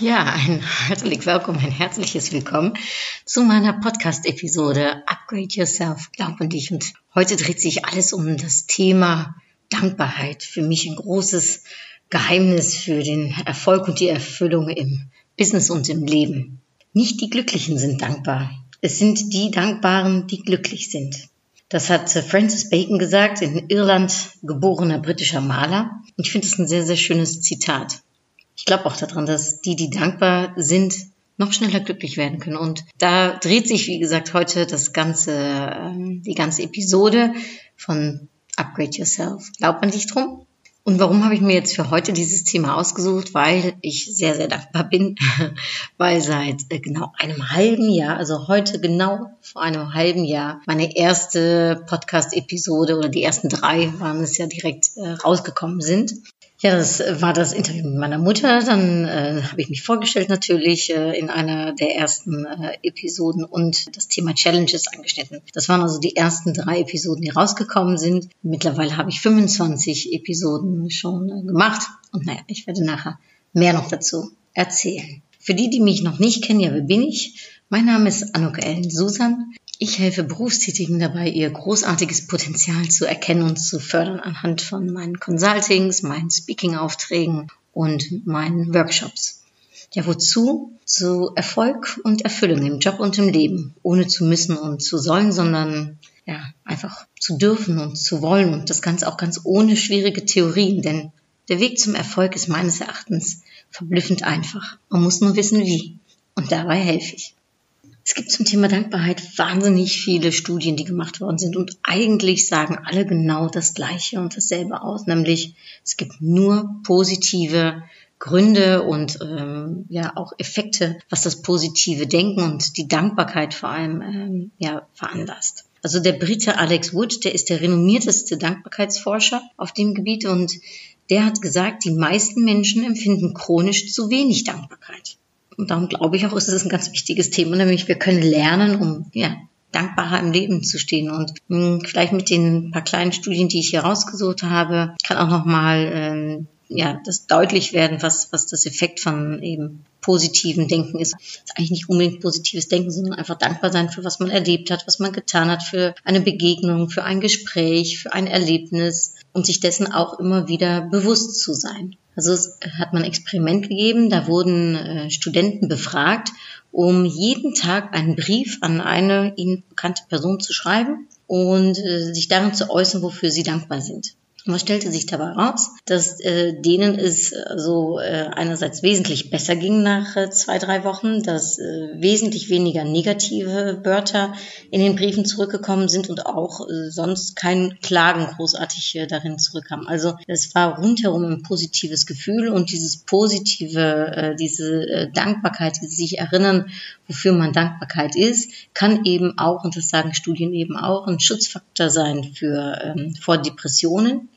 Ja, ein herzlich willkommen, ein herzliches Willkommen zu meiner Podcast-Episode Upgrade Yourself, glaub an dich. Und heute dreht sich alles um das Thema Dankbarkeit. Für mich ein großes Geheimnis für den Erfolg und die Erfüllung im Business und im Leben. Nicht die Glücklichen sind dankbar. Es sind die Dankbaren, die glücklich sind. Das hat Francis Bacon gesagt, in Irland geborener britischer Maler. Und ich finde es ein sehr, sehr schönes Zitat. Ich glaube auch daran, dass die, die dankbar sind, noch schneller glücklich werden können. Und da dreht sich, wie gesagt, heute das ganze, ähm, die ganze Episode von Upgrade Yourself. Glaubt man dich drum? Und warum habe ich mir jetzt für heute dieses Thema ausgesucht? Weil ich sehr, sehr dankbar bin, weil seit äh, genau einem halben Jahr, also heute genau vor einem halben Jahr, meine erste Podcast-Episode oder die ersten drei waren es ja direkt äh, rausgekommen sind. Ja, das war das Interview mit meiner Mutter. Dann äh, habe ich mich vorgestellt natürlich äh, in einer der ersten äh, Episoden und das Thema Challenges angeschnitten. Das waren also die ersten drei Episoden, die rausgekommen sind. Mittlerweile habe ich 25 Episoden schon äh, gemacht und naja, ich werde nachher mehr noch dazu erzählen. Für die, die mich noch nicht kennen, ja, wer bin ich? Mein Name ist Anuk Ellen Susan. Ich helfe Berufstätigen dabei, ihr großartiges Potenzial zu erkennen und zu fördern anhand von meinen Consultings, meinen Speaking-Aufträgen und meinen Workshops. Ja, wozu? Zu Erfolg und Erfüllung im Job und im Leben, ohne zu müssen und zu sollen, sondern ja, einfach zu dürfen und zu wollen und das Ganze auch ganz ohne schwierige Theorien, denn der Weg zum Erfolg ist meines Erachtens verblüffend einfach. Man muss nur wissen, wie. Und dabei helfe ich. Es gibt zum Thema Dankbarkeit wahnsinnig viele Studien, die gemacht worden sind und eigentlich sagen alle genau das Gleiche und dasselbe aus, nämlich es gibt nur positive Gründe und ähm, ja auch Effekte, was das positive Denken und die Dankbarkeit vor allem ähm, ja veranlasst. Also der Brite Alex Wood, der ist der renommierteste Dankbarkeitsforscher auf dem Gebiet und der hat gesagt, die meisten Menschen empfinden chronisch zu wenig Dankbarkeit. Und darum glaube ich auch, ist es ein ganz wichtiges Thema, nämlich wir können lernen, um ja, dankbarer im Leben zu stehen. Und mh, vielleicht mit den paar kleinen Studien, die ich hier rausgesucht habe, kann auch nochmal ähm, ja, das deutlich werden, was, was das Effekt von eben positiven Denken ist. Das ist eigentlich nicht unbedingt positives Denken, sondern einfach dankbar sein für was man erlebt hat, was man getan hat, für eine Begegnung, für ein Gespräch, für ein Erlebnis und sich dessen auch immer wieder bewusst zu sein. Also es hat man ein Experiment gegeben, da wurden äh, Studenten befragt, um jeden Tag einen Brief an eine ihnen bekannte Person zu schreiben und äh, sich darin zu äußern, wofür sie dankbar sind. Und was stellte sich dabei raus? Dass äh, denen es äh, so äh, einerseits wesentlich besser ging nach äh, zwei, drei Wochen, dass äh, wesentlich weniger negative Wörter in den Briefen zurückgekommen sind und auch äh, sonst kein Klagen großartig äh, darin zurückkam. Also es war rundherum ein positives Gefühl und dieses positive, äh, diese äh, Dankbarkeit, die sich erinnern, wofür man Dankbarkeit ist, kann eben auch, und das sagen Studien eben auch, ein Schutzfaktor sein für ähm, vor Depressionen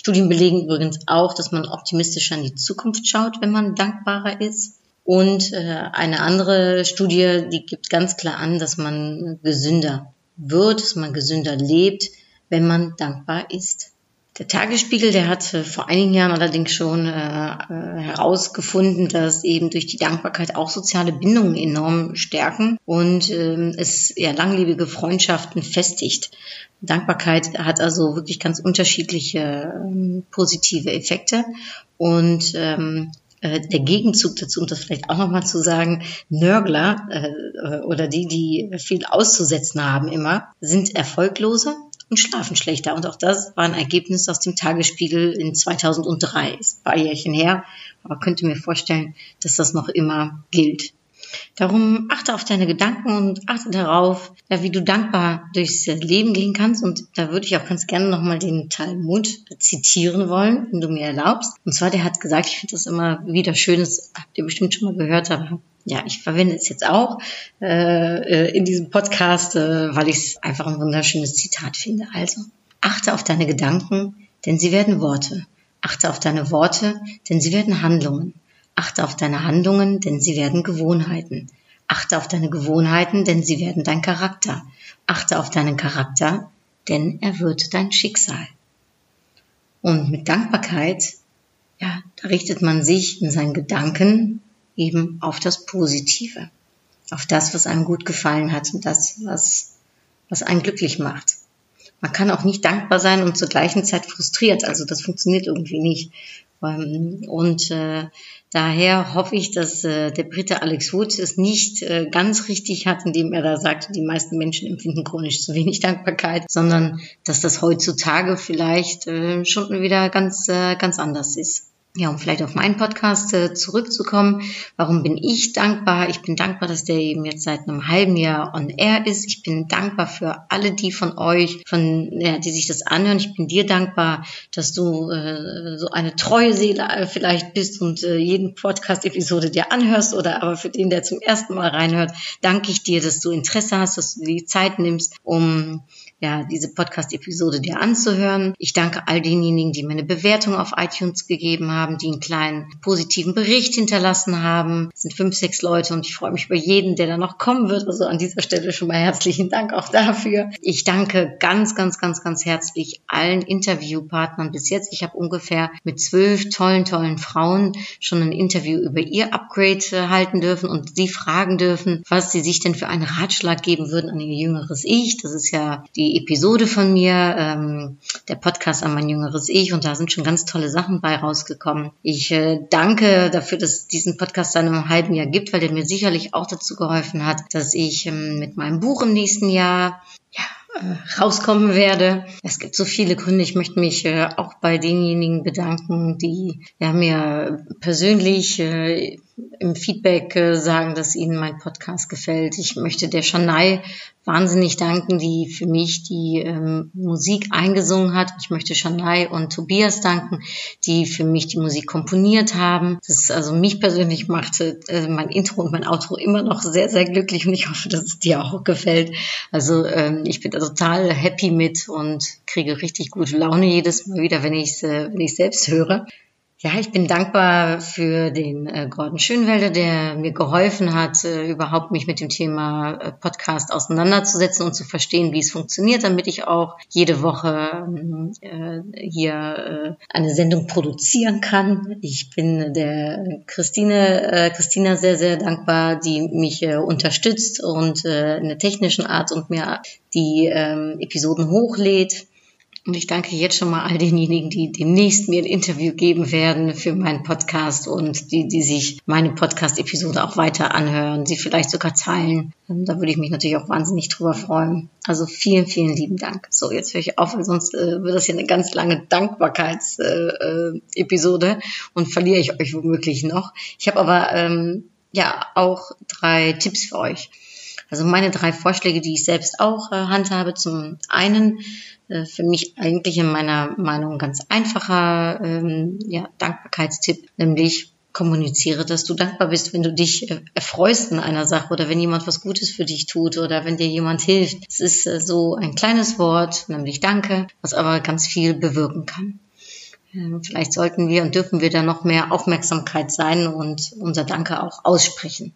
Studien belegen übrigens auch, dass man optimistischer in die Zukunft schaut, wenn man dankbarer ist. Und äh, eine andere Studie, die gibt ganz klar an, dass man gesünder wird, dass man gesünder lebt, wenn man dankbar ist. Der Tagesspiegel, der hat äh, vor einigen Jahren allerdings schon äh, äh, herausgefunden, dass eben durch die Dankbarkeit auch soziale Bindungen enorm stärken und ähm, es ja langlebige Freundschaften festigt. Dankbarkeit hat also wirklich ganz unterschiedliche ähm, positive Effekte und ähm, äh, der Gegenzug dazu, um das vielleicht auch nochmal zu sagen, Nörgler äh, oder die, die viel auszusetzen haben immer, sind erfolgloser und schlafen schlechter. Und auch das war ein Ergebnis aus dem Tagesspiegel in 2003. Ist ein paar Jährchen her, aber könnte mir vorstellen, dass das noch immer gilt. Darum achte auf deine Gedanken und achte darauf, ja, wie du dankbar durchs Leben gehen kannst. Und da würde ich auch ganz gerne nochmal den Talmud zitieren wollen, wenn du mir erlaubst. Und zwar, der hat gesagt, ich finde das immer wieder schön, das habt ihr bestimmt schon mal gehört, aber ja, ich verwende es jetzt auch äh, in diesem Podcast, äh, weil ich es einfach ein wunderschönes Zitat finde. Also, achte auf deine Gedanken, denn sie werden Worte. Achte auf deine Worte, denn sie werden Handlungen. Achte auf deine Handlungen, denn sie werden Gewohnheiten. Achte auf deine Gewohnheiten, denn sie werden dein Charakter. Achte auf deinen Charakter, denn er wird dein Schicksal. Und mit Dankbarkeit, ja, da richtet man sich in seinen Gedanken eben auf das Positive, auf das, was einem gut gefallen hat und das, was, was einen glücklich macht. Man kann auch nicht dankbar sein und zur gleichen Zeit frustriert. Also das funktioniert irgendwie nicht. Ähm, und äh, daher hoffe ich, dass äh, der Brite Alex Wood es nicht äh, ganz richtig hat, indem er da sagt, die meisten Menschen empfinden chronisch zu wenig Dankbarkeit, sondern dass das heutzutage vielleicht äh, schon wieder ganz, äh, ganz anders ist. Ja, um vielleicht auf meinen Podcast äh, zurückzukommen. Warum bin ich dankbar? Ich bin dankbar, dass der eben jetzt seit einem halben Jahr on air ist. Ich bin dankbar für alle die von euch, von ja, die sich das anhören. Ich bin dir dankbar, dass du äh, so eine treue Seele äh, vielleicht bist und äh, jeden Podcast-Episode dir anhörst oder aber für den, der zum ersten Mal reinhört, danke ich dir, dass du Interesse hast, dass du die Zeit nimmst, um ja, diese Podcast-Episode dir anzuhören. Ich danke all denjenigen, die mir eine Bewertung auf iTunes gegeben haben, die einen kleinen positiven Bericht hinterlassen haben. Es sind fünf, sechs Leute und ich freue mich über jeden, der da noch kommen wird. Also an dieser Stelle schon mal herzlichen Dank auch dafür. Ich danke ganz, ganz, ganz, ganz herzlich allen Interviewpartnern bis jetzt. Ich habe ungefähr mit zwölf tollen, tollen Frauen schon ein Interview über ihr Upgrade äh, halten dürfen und sie fragen dürfen, was sie sich denn für einen Ratschlag geben würden an ihr jüngeres Ich. Das ist ja Episode von mir, ähm, der Podcast an mein jüngeres Ich und da sind schon ganz tolle Sachen bei rausgekommen. Ich äh, danke dafür, dass es diesen Podcast seit einem halben Jahr gibt, weil der mir sicherlich auch dazu geholfen hat, dass ich ähm, mit meinem Buch im nächsten Jahr ja, äh, rauskommen werde. Es gibt so viele Gründe. Ich möchte mich äh, auch bei denjenigen bedanken, die ja, mir persönlich äh, im Feedback äh, sagen, dass ihnen mein Podcast gefällt. Ich möchte der Shanai wahnsinnig danken, die für mich die ähm, Musik eingesungen hat. Ich möchte Shanai und Tobias danken, die für mich die Musik komponiert haben. Das ist also mich persönlich machte äh, mein Intro und mein Outro immer noch sehr, sehr glücklich und ich hoffe, dass es dir auch gefällt. Also ähm, ich bin da total happy mit und kriege richtig gute Laune jedes Mal wieder, wenn ich es äh, selbst höre. Ja, ich bin dankbar für den äh, Gordon Schönwelder, der mir geholfen hat, äh, überhaupt mich mit dem Thema äh, Podcast auseinanderzusetzen und zu verstehen, wie es funktioniert, damit ich auch jede Woche ähm, äh, hier äh, eine Sendung produzieren kann. Ich bin der Christine, äh, Christina sehr, sehr dankbar, die mich unterstützt und in der technischen Art und mir die äh, Episoden hochlädt. Und ich danke jetzt schon mal all denjenigen, die demnächst mir ein Interview geben werden für meinen Podcast und die, die sich meine Podcast-Episode auch weiter anhören, sie vielleicht sogar teilen. Ähm, da würde ich mich natürlich auch wahnsinnig drüber freuen. Also vielen, vielen lieben Dank. So, jetzt höre ich auf, weil sonst äh, wird das ja eine ganz lange Dankbarkeits-Episode äh, äh, und verliere ich euch womöglich noch. Ich habe aber ähm, ja auch drei Tipps für euch. Also meine drei Vorschläge, die ich selbst auch äh, handhabe. Zum einen für mich eigentlich in meiner Meinung ganz einfacher ähm, ja, Dankbarkeitstipp, nämlich kommuniziere, dass du dankbar bist, wenn du dich äh, erfreust in einer Sache oder wenn jemand was Gutes für dich tut oder wenn dir jemand hilft. Es ist äh, so ein kleines Wort, nämlich Danke, was aber ganz viel bewirken kann. Ähm, vielleicht sollten wir und dürfen wir da noch mehr Aufmerksamkeit sein und unser Danke auch aussprechen.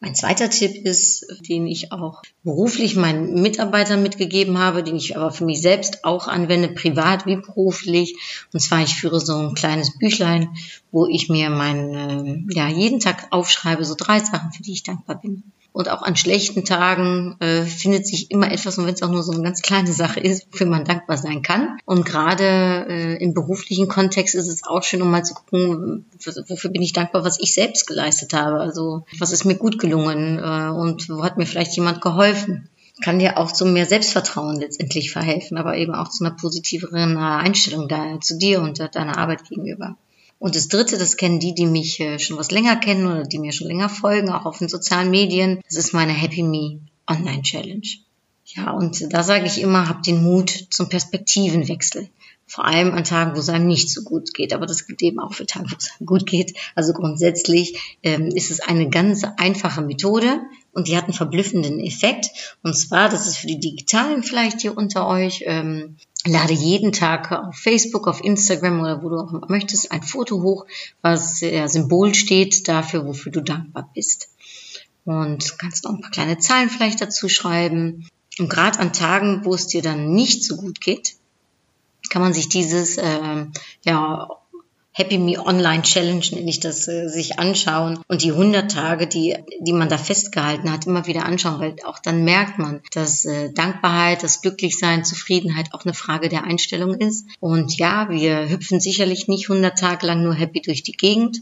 Mein zweiter Tipp ist, den ich auch beruflich meinen Mitarbeitern mitgegeben habe, den ich aber für mich selbst auch anwende, privat wie beruflich. Und zwar, ich führe so ein kleines Büchlein, wo ich mir meinen, ja, jeden Tag aufschreibe, so drei Sachen, für die ich dankbar bin. Und auch an schlechten Tagen äh, findet sich immer etwas, und wenn es auch nur so eine ganz kleine Sache ist, wofür man dankbar sein kann. Und gerade äh, im beruflichen Kontext ist es auch schön, um mal zu gucken, wofür bin ich dankbar, was ich selbst geleistet habe. Also was ist mir gut gelungen äh, und wo hat mir vielleicht jemand geholfen kann dir auch zu mehr Selbstvertrauen letztendlich verhelfen, aber eben auch zu einer positiveren Einstellung da, zu dir und deiner Arbeit gegenüber. Und das dritte, das kennen die, die mich äh, schon was länger kennen oder die mir schon länger folgen, auch auf den sozialen Medien. Das ist meine Happy Me Online Challenge. Ja, und da sage ich immer, habt den Mut zum Perspektivenwechsel. Vor allem an Tagen, wo es einem nicht so gut geht. Aber das gilt eben auch für Tage, wo es einem gut geht. Also grundsätzlich ähm, ist es eine ganz einfache Methode und die hat einen verblüffenden Effekt. Und zwar, das ist für die Digitalen vielleicht hier unter euch, ähm, lade jeden Tag auf Facebook, auf Instagram oder wo du auch möchtest, ein Foto hoch, was ja, Symbol steht dafür, wofür du dankbar bist. Und kannst noch ein paar kleine Zahlen vielleicht dazu schreiben. Und gerade an Tagen, wo es dir dann nicht so gut geht, kann man sich dieses äh, ja, Happy Me Online Challenge, nenne ich das, äh, sich anschauen und die 100 Tage, die, die man da festgehalten hat, immer wieder anschauen, weil auch dann merkt man, dass äh, Dankbarkeit, das Glücklichsein, Zufriedenheit auch eine Frage der Einstellung ist. Und ja, wir hüpfen sicherlich nicht 100 Tage lang nur happy durch die Gegend,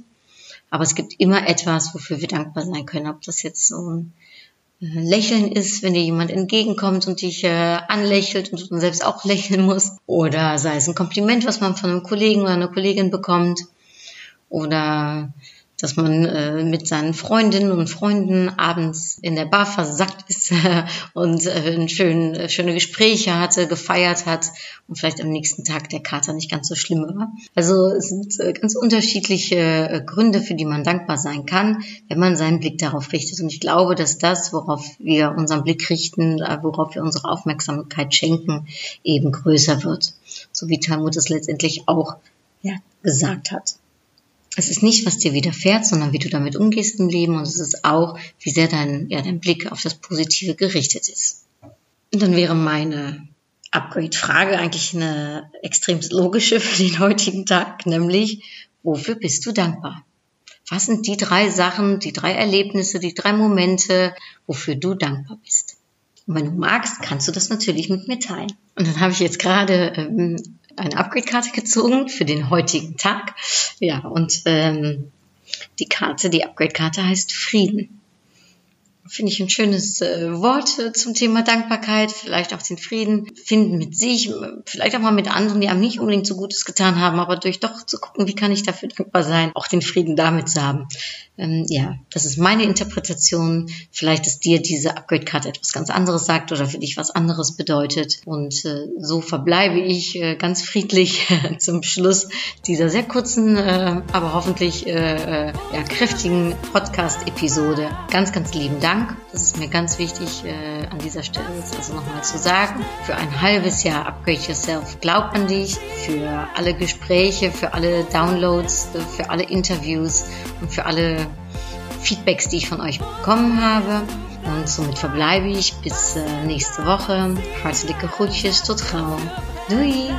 aber es gibt immer etwas, wofür wir dankbar sein können. Ob das jetzt so ein Lächeln ist, wenn dir jemand entgegenkommt und dich äh, anlächelt und du selbst auch lächeln musst. Oder sei es ein Kompliment, was man von einem Kollegen oder einer Kollegin bekommt. Oder dass man äh, mit seinen Freundinnen und Freunden abends in der Bar versackt ist und äh, schön, äh, schöne Gespräche hatte, gefeiert hat und vielleicht am nächsten Tag der Kater nicht ganz so schlimm war. Also es sind äh, ganz unterschiedliche äh, Gründe, für die man dankbar sein kann, wenn man seinen Blick darauf richtet. Und ich glaube, dass das, worauf wir unseren Blick richten, äh, worauf wir unsere Aufmerksamkeit schenken, eben größer wird. So wie Talmud es letztendlich auch ja, gesagt hat es ist nicht, was dir widerfährt, sondern wie du damit umgehst im Leben und es ist auch, wie sehr dein, ja, dein Blick auf das Positive gerichtet ist. Und dann wäre meine Upgrade-Frage eigentlich eine extrem logische für den heutigen Tag, nämlich, wofür bist du dankbar? Was sind die drei Sachen, die drei Erlebnisse, die drei Momente, wofür du dankbar bist? Und wenn du magst, kannst du das natürlich mit mir teilen. Und dann habe ich jetzt gerade ähm, eine Upgrade-Karte gezogen für den heutigen Tag. Ja, und ähm, die Karte, die Upgrade-Karte heißt Frieden. Finde ich ein schönes äh, Wort äh, zum Thema Dankbarkeit, vielleicht auch den Frieden finden mit sich, vielleicht auch mal mit anderen, die einem nicht unbedingt so Gutes getan haben, aber durch doch zu gucken, wie kann ich dafür dankbar sein, auch den Frieden damit zu haben. Ähm, ja, das ist meine Interpretation. Vielleicht ist dir diese Upgrade-Karte etwas ganz anderes sagt oder für dich was anderes bedeutet. Und äh, so verbleibe ich äh, ganz friedlich zum Schluss dieser sehr kurzen, äh, aber hoffentlich äh, äh, ja, kräftigen Podcast-Episode. Ganz, ganz lieben Dank. Das ist mir ganz wichtig äh, an dieser Stelle jetzt also nochmal zu sagen. Für ein halbes Jahr Upgrade Yourself. Glaub an dich. Für alle Gespräche, für alle Downloads, für alle Interviews und für alle Feedbacks, die ich von euch bekommen habe. Und somit verbleibe ich bis äh, nächste Woche. Hartelijke groetjes, tot gauw. Doei!